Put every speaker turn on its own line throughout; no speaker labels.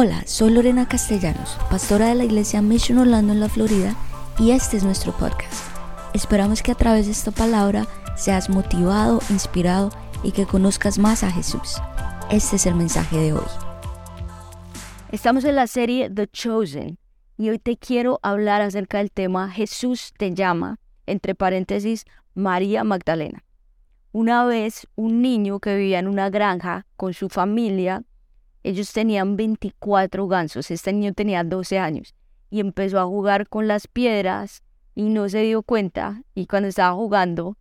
Hola, soy Lorena Castellanos, pastora de la iglesia Mission Orlando en la Florida, y este es nuestro podcast. Esperamos que a través de esta palabra seas motivado, inspirado y que conozcas más a Jesús. Este es el mensaje de hoy.
Estamos en la serie The Chosen y hoy te quiero hablar acerca del tema Jesús te llama, entre paréntesis, María Magdalena. Una vez un niño que vivía en una granja con su familia ellos tenían 24 gansos, este niño tenía 12 años y empezó a jugar con las piedras y no se dio cuenta y cuando estaba jugando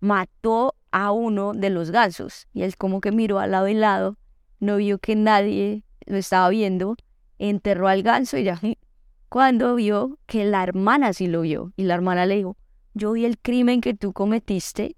mató a uno de los gansos y él como que miró al lado y lado, no vio que nadie lo estaba viendo, enterró al ganso y ya. Cuando vio que la hermana sí lo vio y la hermana le dijo, yo vi el crimen que tú cometiste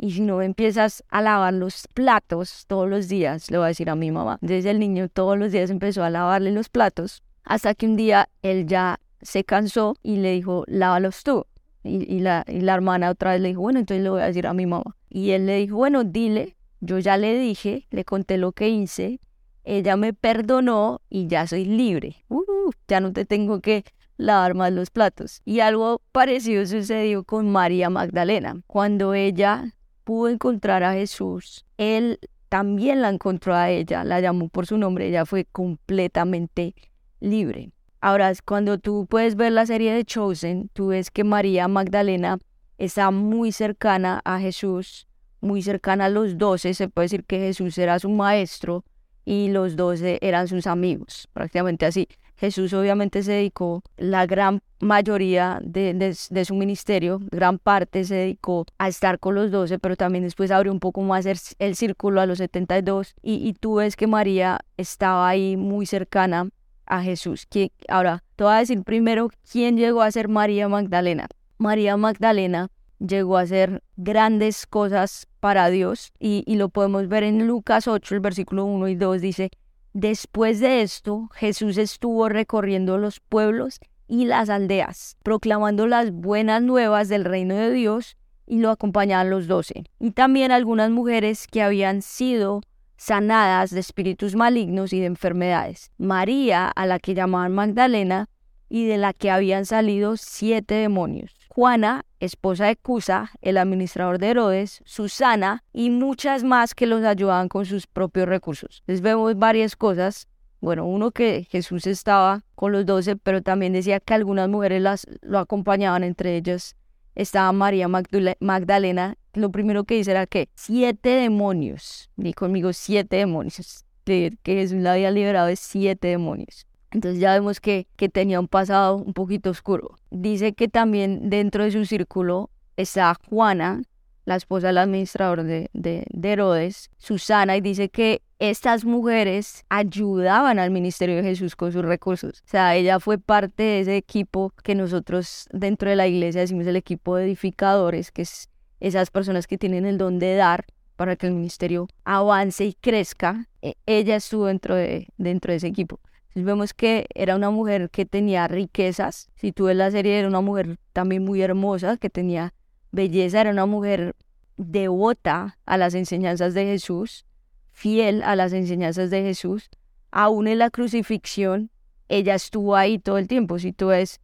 y si no empiezas a lavar los platos todos los días, le voy a decir a mi mamá. Desde el niño todos los días empezó a lavarle los platos hasta que un día él ya se cansó y le dijo, lávalos tú. Y, la, y la hermana otra vez le dijo, bueno, entonces le voy a decir a mi mamá. Y él le dijo, bueno, dile, yo ya le dije, le conté lo que hice, ella me perdonó y ya soy libre. Uh, ya no te tengo que lavar más los platos. Y algo parecido sucedió con María Magdalena. Cuando ella pudo encontrar a Jesús, él también la encontró a ella, la llamó por su nombre, ella fue completamente libre. Ahora, cuando tú puedes ver la serie de Chosen, tú ves que María Magdalena está muy cercana a Jesús, muy cercana a los doce, se puede decir que Jesús era su maestro y los doce eran sus amigos, prácticamente así. Jesús obviamente se dedicó, la gran mayoría de, su ministerio, gran parte se dedicó a estar con los doce, pero también después abrió un poco más el, círculo a los 72 y, y tú ves que María estaba ahí muy cercana a Jesús. Que, ahora, te voy a decir primero quién llegó a ser María Magdalena. María Magdalena llegó a hacer grandes cosas para Dios y, y, lo podemos ver en Lucas 8, el versículo 1 y 2 dice, Después de esto, Jesús estuvo recorriendo los pueblos y las aldeas, proclamando las buenas nuevas del reino de Dios y lo acompañaban los doce. Y también algunas mujeres que habían sido sanadas de espíritus malignos y de enfermedades. María, a la que llamaban Magdalena, y de la que habían salido siete demonios. Juana, esposa de Cusa, el administrador de Herodes, Susana y muchas más que los ayudaban con sus propios recursos. Les vemos varias cosas. Bueno, uno que Jesús estaba con los doce, pero también decía que algunas mujeres las, lo acompañaban, entre ellas estaba María Magdalena. Lo primero que dice era que siete demonios, di conmigo siete demonios, que Jesús la había liberado de siete demonios. Entonces ya vemos que, que tenía un pasado un poquito oscuro. Dice que también dentro de su círculo está Juana, la esposa del administrador de, de, Herodes, Susana, y dice que estas mujeres ayudaban al ministerio de Jesús con sus recursos. O sea, ella fue parte de ese equipo que nosotros dentro de la iglesia decimos el equipo de edificadores, que es esas personas que tienen el don de dar para que el ministerio avance y crezca. E, ella estuvo dentro de, dentro de ese equipo vemos que era una mujer que tenía riquezas. Si tú ves la serie, era una mujer también muy hermosa, que tenía belleza, era una mujer devota a las enseñanzas de Jesús, fiel a las enseñanzas de Jesús. Aún en la crucifixión, ella estuvo ahí todo el tiempo. Si tú ves,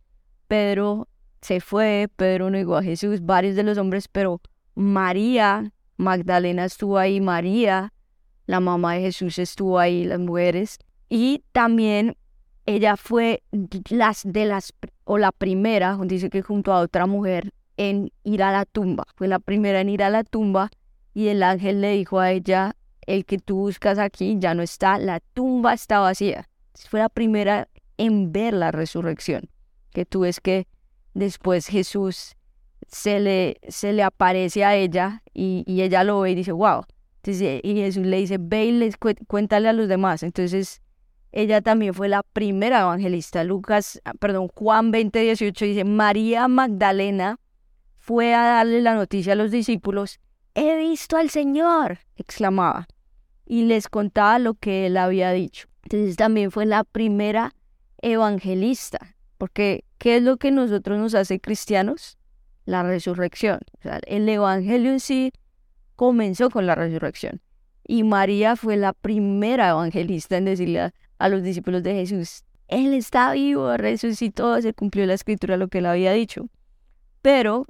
Pedro se fue, Pedro no llegó a Jesús, varios de los hombres, pero María Magdalena estuvo ahí, María, la mamá de Jesús estuvo ahí, las mujeres y también ella fue las de las o la primera, dice que junto a otra mujer en ir a la tumba. Fue la primera en ir a la tumba y el ángel le dijo a ella, el que tú buscas aquí ya no está, la tumba está vacía. Fue la primera en ver la resurrección, que tú ves que después Jesús se le, se le aparece a ella y, ella lo ve y dice, wow. y Jesús le dice, ve y les cuéntale a los demás. Entonces ella también fue la primera evangelista. Lucas, ah, perdón, Juan 20, 18 dice, María Magdalena fue a darle la noticia a los discípulos, he visto al Señor, exclamaba, y les contaba lo que él había dicho. Entonces también fue la primera evangelista, porque ¿qué es lo que nosotros nos hace cristianos? La resurrección. el evangelio en sí comenzó con la resurrección. Y María fue la primera evangelista en decirle a los discípulos de Jesús, Él está vivo, resucitó, se cumplió la escritura, lo que Él había dicho. Pero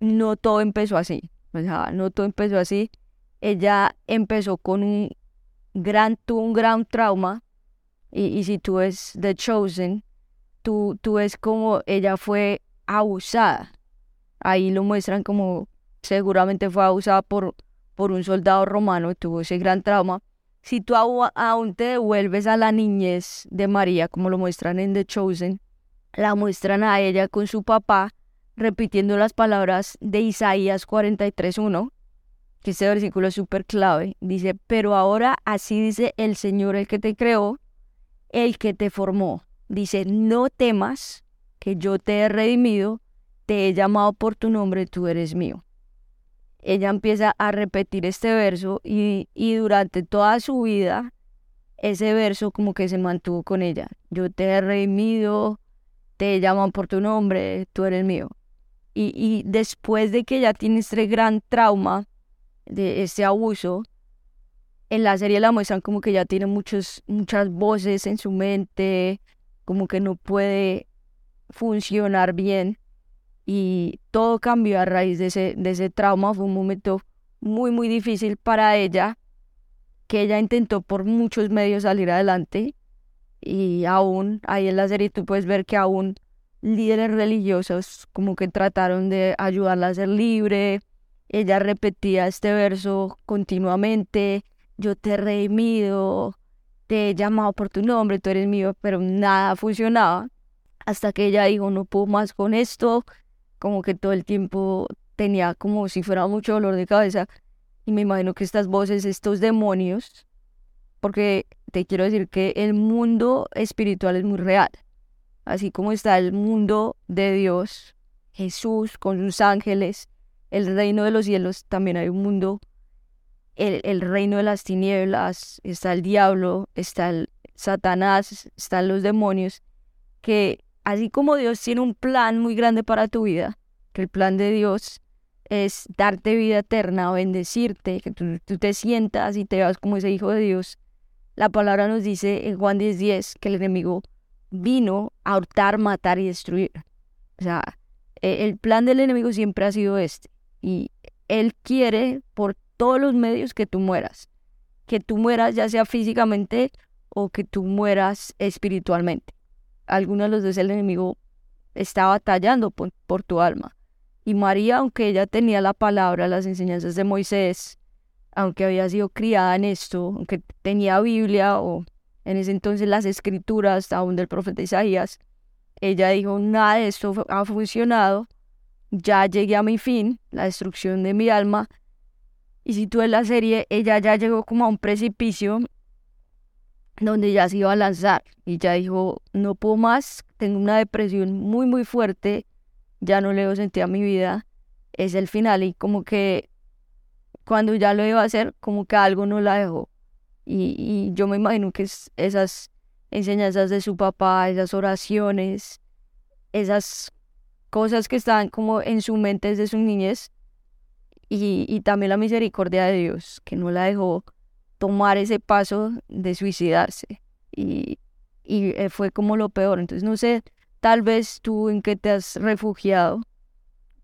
no todo empezó así, no todo empezó así. Ella empezó con un gran, un gran trauma, y, y si tú ves The Chosen, tú, tú ves como ella fue abusada. Ahí lo muestran como seguramente fue abusada por, por un soldado romano, tuvo ese gran trauma. Si tú aún te devuelves a la niñez de María, como lo muestran en The Chosen, la muestran a ella con su papá repitiendo las palabras de Isaías 43.1, que este versículo es súper clave. Dice, pero ahora así dice el Señor el que te creó, el que te formó. Dice, no temas, que yo te he redimido, te he llamado por tu nombre, tú eres mío ella empieza a repetir este verso y, y durante toda su vida ese verso como que se mantuvo con ella. Yo te he redimido, te llaman por tu nombre, tú eres mío. Y, y después de que ella tiene este gran trauma de este abuso, en la serie la muestran como que ya tiene muchos, muchas voces en su mente, como que no puede funcionar bien y todo cambió a raíz de ese, de ese trauma. Fue un momento muy, muy difícil para ella, que ella intentó por muchos medios salir adelante y aún, ahí en la serie tú puedes ver que aún líderes religiosos como que trataron de ayudarla a ser libre. Ella repetía este verso continuamente, yo te he redimido, te he llamado por tu nombre, tú eres mío, pero nada funcionaba. Hasta que ella dijo, no puedo más con esto, como que todo el tiempo tenía como si fuera mucho dolor de cabeza. Y me imagino que estas voces, estos demonios, porque te quiero decir que el mundo espiritual es muy real, así como está el mundo de Dios, Jesús con sus ángeles, el reino de los cielos, también hay un mundo, el, el reino de las tinieblas, está el diablo, está el Satanás, están los demonios, que así como Dios tiene un plan muy grande para tu vida, que el plan de Dios es darte vida eterna, bendecirte, que tú, te sientas y te veas como ese hijo de Dios. La palabra nos dice en Juan 10:10 10, que el enemigo vino a hurtar, matar y destruir. O sea, e, el plan del enemigo siempre ha sido este. Y él quiere por todos los medios que tú mueras. Que tú mueras ya sea físicamente o que tú mueras espiritualmente alguno de los dos el enemigo está batallando por, tu alma. Y María, aunque ella tenía la palabra, las enseñanzas de Moisés, aunque había sido criada en esto, aunque tenía Biblia o en ese entonces las escrituras aún del profeta Isaías, ella dijo, nada de esto ha funcionado, ya llegué a mi fin, la destrucción de mi alma. Y si tú ves la serie, ella ya llegó como a un precipicio donde ya se iba a lanzar y ya dijo, no puedo más, tengo una depresión muy, muy fuerte, ya no le doy sentido a mi vida, es el final y como que cuando ya lo iba a hacer, como que algo no la dejó. Y, y yo me imagino que es esas enseñanzas de su papá, esas oraciones, esas cosas que están como en su mente desde su niñez y, y también la misericordia de Dios, que no la dejó tomar ese paso de suicidarse. Y, y eh, fue como lo peor. Entonces, no sé, tal vez tú en qué te has refugiado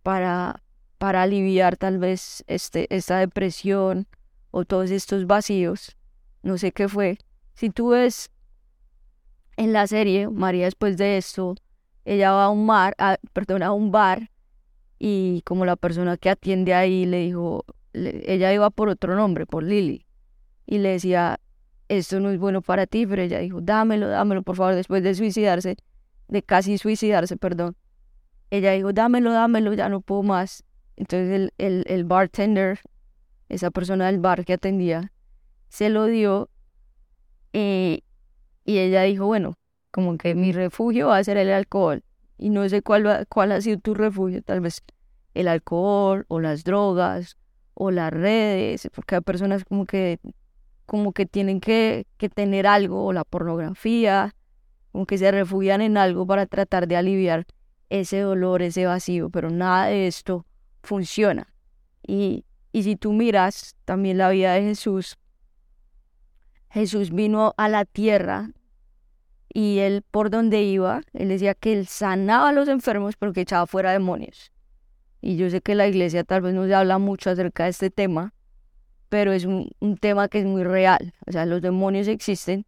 para, para aliviar tal vez este, esta depresión o todos estos vacíos. No sé qué fue. Si tú ves en la serie, María después de esto, ella va a un mar, a, perdón, a un bar y como la persona que atiende ahí le dijo, ella iba por otro nombre, por Lily y le decía, esto no es bueno para ti, pero ella dijo, dámelo, dámelo, por favor, después de suicidarse, de casi suicidarse, perdón. Ella dijo, dámelo, dámelo, ya no puedo más. Entonces el, el, el bartender, esa persona del bar que atendía, se lo dio y, y ella dijo, bueno, como que mi refugio va a ser el alcohol. Y no sé cuál, cuál ha sido tu refugio, tal vez el alcohol o las drogas o las redes, porque hay personas como que como que tienen que, que tener algo, o la pornografía, como que se refugian en algo para tratar de aliviar ese dolor, ese vacío, pero nada de esto funciona. Y, y si tú miras también la vida de Jesús, Jesús vino a la tierra y él por donde iba, él decía que él sanaba a los enfermos pero que echaba fuera demonios. Y yo sé que la iglesia tal vez no se habla mucho acerca de este tema, pero es un, tema que es muy real. O sea, los demonios existen.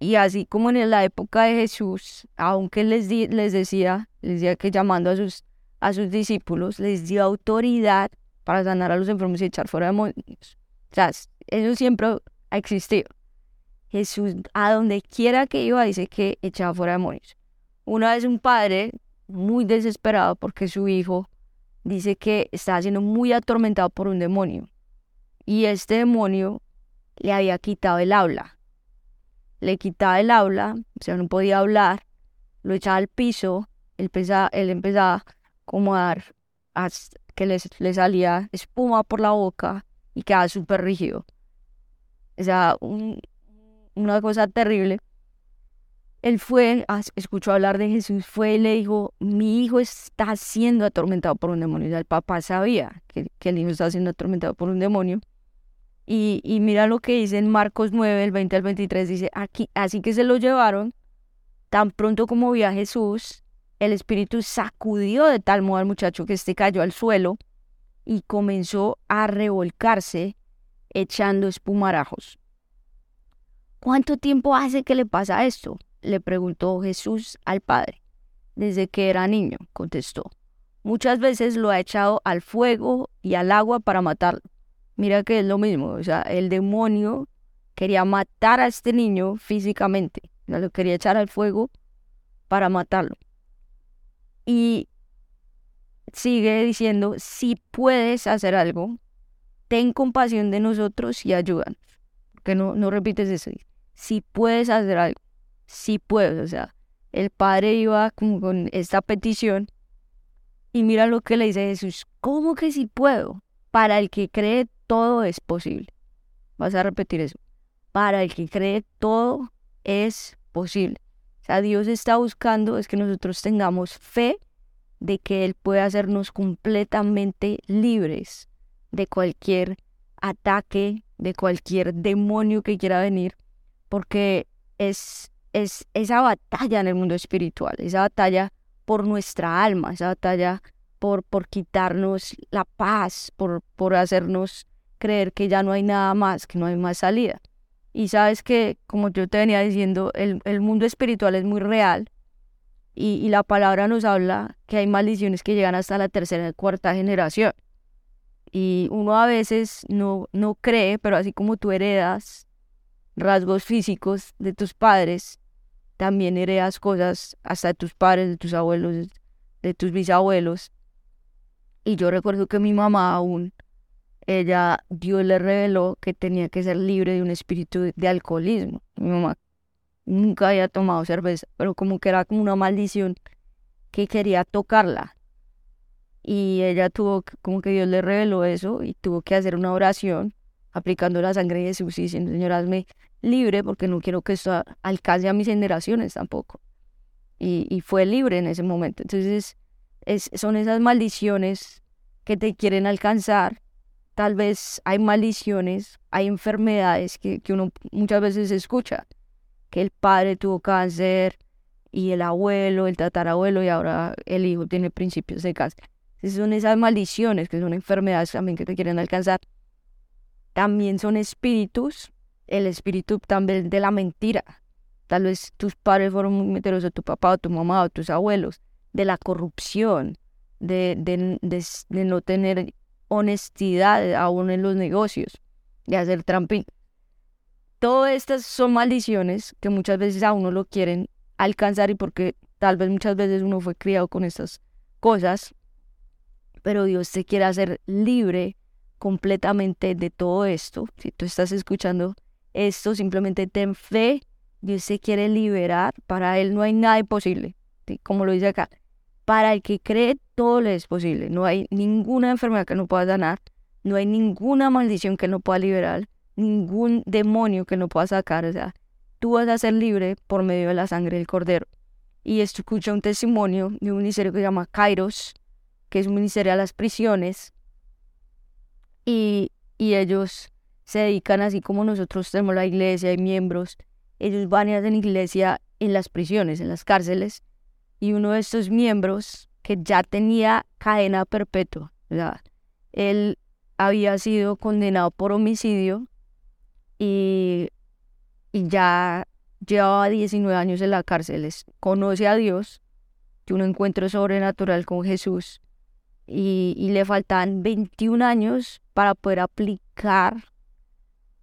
Y así como en la época de Jesús, aunque les, les decía, les decía que llamando a sus, a sus discípulos, les dio autoridad para sanar a los enfermos y echar fuera demonios. O sea, eso siempre ha existido. Jesús, a donde quiera que iba, dice que echaba fuera demonios. Una vez un padre, muy desesperado porque su hijo dice que estaba siendo muy atormentado por un demonio. Y este demonio le había quitado el habla. Le quitaba el habla, o sea, no podía hablar, lo echaba al piso, él, empezaba, él empezaba como a dar, que le, salía espuma por la boca y quedaba súper rígido. O sea, un, una cosa terrible. Él fue, escuchó hablar de Jesús, fue y le dijo, mi hijo está siendo atormentado por un demonio. el papá sabía que, el hijo estaba siendo atormentado por un demonio. Y, mira lo que dice en Marcos 9, el 20 al 23, dice, aquí, así que se lo llevaron, tan pronto como vio a Jesús, el espíritu sacudió de tal modo al muchacho que este cayó al suelo y comenzó a revolcarse echando espumarajos. ¿Cuánto tiempo hace que le pasa esto? le preguntó Jesús al Padre. Desde que era niño, contestó. Muchas veces lo ha echado al fuego y al agua para matarlo. Mira que es lo mismo, o sea, el demonio quería matar a este niño físicamente, lo quería echar al fuego para matarlo. Y sigue diciendo, si puedes hacer algo, ten compasión de nosotros y ayúdanos. Que no, no repites eso si puedes hacer algo, si puedes, o sea, el padre iba como con esta petición y mira lo que le dice Jesús, ¿cómo que si puedo? Para el que cree todo es posible. Vas a repetir eso. Para el que cree todo es posible. O sea, Dios está buscando es que nosotros tengamos fe de que Él puede hacernos completamente libres de cualquier ataque, de cualquier demonio que quiera venir porque es, es esa batalla en el mundo espiritual, esa batalla por nuestra alma, esa batalla por, por quitarnos la paz, por, por hacernos creer que ya no hay nada más, que no hay más salida. Y sabes que, como yo te venía diciendo, el, el mundo espiritual es muy real y, la palabra nos habla que hay maldiciones que llegan hasta la tercera y cuarta generación. Y uno a veces no, no cree, pero así como tú heredas rasgos físicos de tus padres, también heredas cosas hasta de tus padres, de tus abuelos, de tus bisabuelos. Y yo recuerdo que mi mamá aún, ella, Dios le reveló que tenía que ser libre de un espíritu de alcoholismo. Mi mamá nunca había tomado cerveza, pero como que era como una maldición que quería tocarla. Y ella tuvo, como que Dios le reveló eso y tuvo que hacer una oración aplicando la sangre de Jesús y diciendo, Señor, hazme libre porque no quiero que esto alcance a mis generaciones tampoco. Y, fue libre en ese momento. Entonces, es, son esas maldiciones que te quieren alcanzar. Tal vez hay maldiciones, hay enfermedades que, que uno muchas veces escucha, que el padre tuvo cáncer y el abuelo, el tatarabuelo y ahora el hijo tiene principios de cáncer. Son esas maldiciones que son enfermedades también que te quieren alcanzar. También son espíritus el espíritu también de la mentira. Tal vez tus padres fueron muy mentirosos, tu papá o tu mamá o tus abuelos, de la corrupción, de, de, de, no tener honestidad aún en los negocios, de hacer trampín. Todas estas son maldiciones que muchas veces a uno lo quieren alcanzar y porque tal vez muchas veces uno fue criado con estas cosas, pero Dios te quiere hacer libre completamente de todo esto. Si tú estás escuchando esto, simplemente ten fe, Dios se quiere liberar, para Él no hay nada imposible, como lo dice acá. Para el que cree, todo le es posible. No hay ninguna enfermedad que no pueda sanar, no hay ninguna maldición que no pueda liberar, ningún demonio que no pueda sacar. O sea, tú vas a ser libre por medio de la sangre del Cordero. Y esto escucha un testimonio de un ministerio que se llama Kairos, que es un ministerio a las prisiones. Y, y ellos se dedican así como nosotros tenemos la iglesia y miembros, ellos van y hacen iglesia en las prisiones, en las cárceles, y uno de estos miembros que ya tenía cadena perpetua, él había sido condenado por homicidio y, y ya llevaba 19 años en la cárcel, conoce a Dios, tiene un encuentro sobrenatural con Jesús y, le faltan 21 años para poder aplicar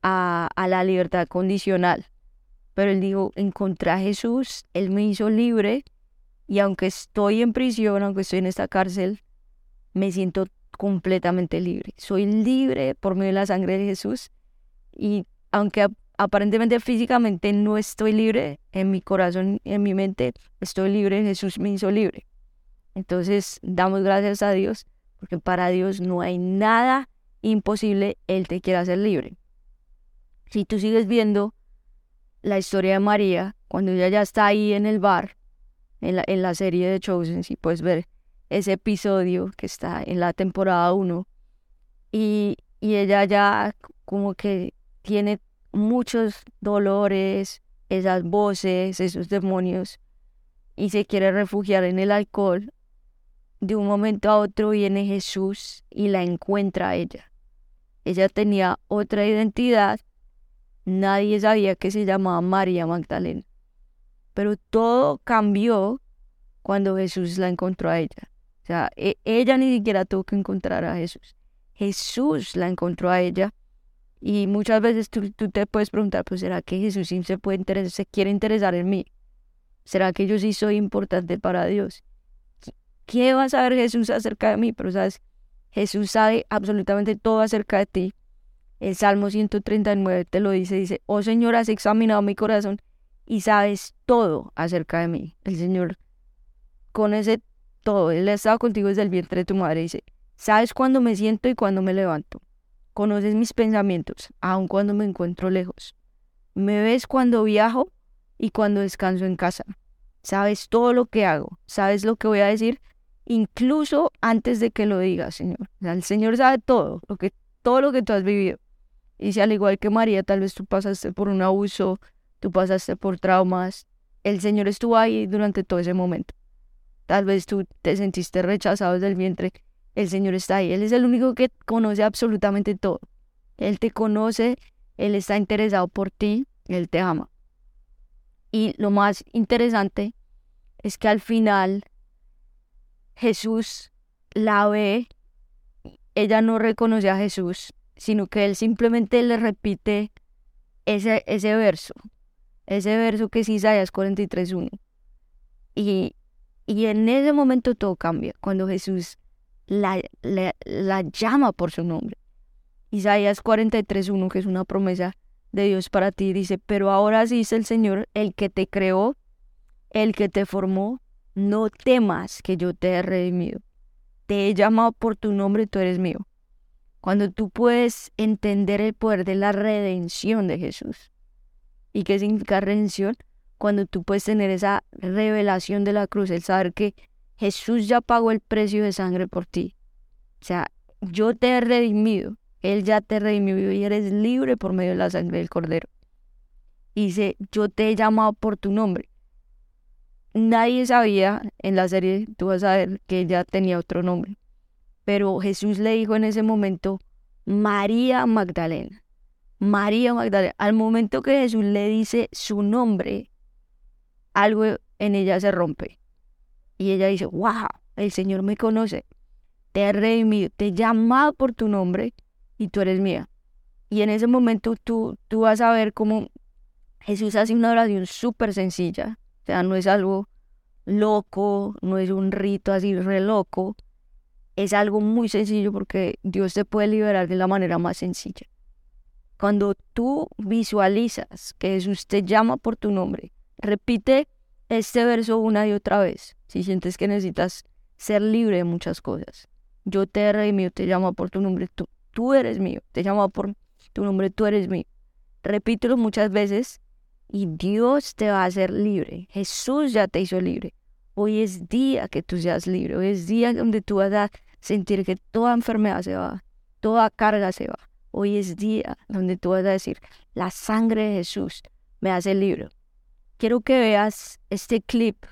a, a la libertad condicional. Pero él dijo, encontré a Jesús, él me hizo libre y aunque estoy en prisión, aunque estoy en esta cárcel, me siento completamente libre. Soy libre por medio de la sangre de Jesús y aunque aparentemente físicamente no estoy libre, en mi corazón, en mi mente, estoy libre, Jesús me hizo libre. Entonces, damos gracias a Dios, porque para Dios no hay nada imposible, Él te quiere hacer libre. Si tú sigues viendo la historia de María, cuando ella ya está ahí en el bar, en la, en la serie de Chosen, si puedes ver ese episodio que está en la temporada 1, y, y ella ya como que tiene muchos dolores, esas voces, esos demonios, y se quiere refugiar en el alcohol, de un momento a otro viene Jesús y la encuentra a ella. Ella tenía otra identidad, nadie sabía que se llamaba María Magdalena, pero todo cambió cuando Jesús la encontró a ella. O sea, e, ella ni siquiera tuvo que encontrar a Jesús. Jesús la encontró a ella y muchas veces tú, te puedes preguntar, pues ¿será que Jesús sí se, puede interesar, se quiere interesar en mí? ¿Será que yo sí soy importante para Dios? ¿Qué va a saber Jesús acerca de mí? Pero sabes, Jesús sabe absolutamente todo acerca de ti. El Salmo 139 te lo dice, dice, oh Señor, has examinado mi corazón y sabes todo acerca de mí. El Señor conoce todo, Él ha estado contigo desde el vientre de tu madre, dice, sabes cuándo me siento y cuándo me levanto. Conoces mis pensamientos, aun cuando me encuentro lejos. Me ves cuando viajo y cuando descanso en casa. Sabes todo lo que hago, sabes lo que voy a decir, incluso antes de que lo digas, Señor. el Señor sabe todo, lo que, todo lo que tú has vivido. Y si al igual que María, tal vez tú pasaste por un abuso, tú pasaste por traumas, el Señor estuvo ahí durante todo ese momento. Tal vez tú te sentiste rechazado desde el vientre el Señor está ahí. Él es el único que conoce absolutamente todo. Él te conoce, Él está interesado por ti, Él te ama. Y lo más interesante es que al final Jesús la ve, ella no reconoce a Jesús, sino que Él simplemente le repite ese, ese verso, ese verso que es Isaías 43.1. Y, y en ese momento todo cambia, cuando Jesús la, la, llama por su nombre. Isaías 43.1, que es una promesa de Dios para ti, dice, pero ahora sí dice el Señor, el que te creó, el que te formó, no temas que yo te he redimido. Te he llamado por tu nombre, tú eres mío. Cuando tú puedes entender el poder de la redención de Jesús. ¿Y qué significa redención? Cuando tú puedes tener esa revelación de la cruz, el saber que Jesús ya pagó el precio de sangre por ti. O sea, yo te he redimido. Él ya te redimió y eres libre por medio de la sangre del Cordero. dice, yo te he llamado por tu nombre. Nadie sabía en la serie, tú vas a ver que ella tenía otro nombre. Pero Jesús le dijo en ese momento, María Magdalena. María Magdalena. Al momento que Jesús le dice su nombre, algo en ella se rompe. Y ella dice, wow, el Señor me conoce, te he redimido, te he llamado por tu nombre y tú eres mía. Y en ese momento tú, tú vas a ver cómo Jesús hace una oración súper sencilla. O sea, no es algo loco, no es un rito así re loco. Es algo muy sencillo porque Dios te puede liberar de la manera más sencilla. Cuando tú visualizas que Jesús te llama por tu nombre, repite este verso una y otra vez, si sientes que necesitas ser libre de muchas cosas. Yo te he redimido, te llamo por tu nombre, tú, tú eres mío, te llamo por tu nombre, tú eres mío. Repítelo muchas veces y Dios te va a hacer libre. Jesús ya te hizo libre. Hoy es día que tú seas libre. Hoy es día donde tú vas a sentir que toda enfermedad se va, toda carga se va. Hoy es día donde tú vas a decir, la sangre de Jesús me hace libre. quiero que veas este clip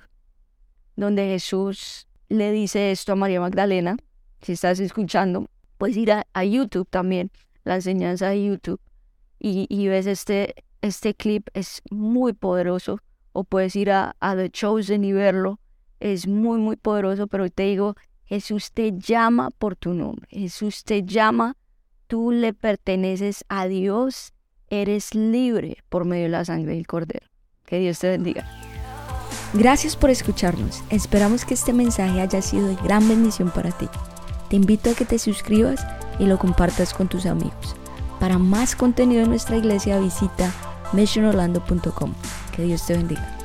donde Jesús le dice esto a María Magdalena. Si estás escuchando, puedes ir a, YouTube también, la enseñanza de YouTube, y, ves este, este clip, es muy poderoso. O puedes ir a, a The Chosen y verlo, es muy, muy poderoso, pero te digo, Jesús te llama por tu nombre, Jesús te llama, tú le perteneces a Dios, eres libre por medio de la sangre del Cordero. Que Dios te bendiga.
Gracias por escucharnos. Esperamos que este mensaje haya sido de gran bendición para ti. Te invito a que te suscribas y lo compartas con tus amigos. Para más contenido en nuestra iglesia visita missionorlando.com. Que Dios te bendiga.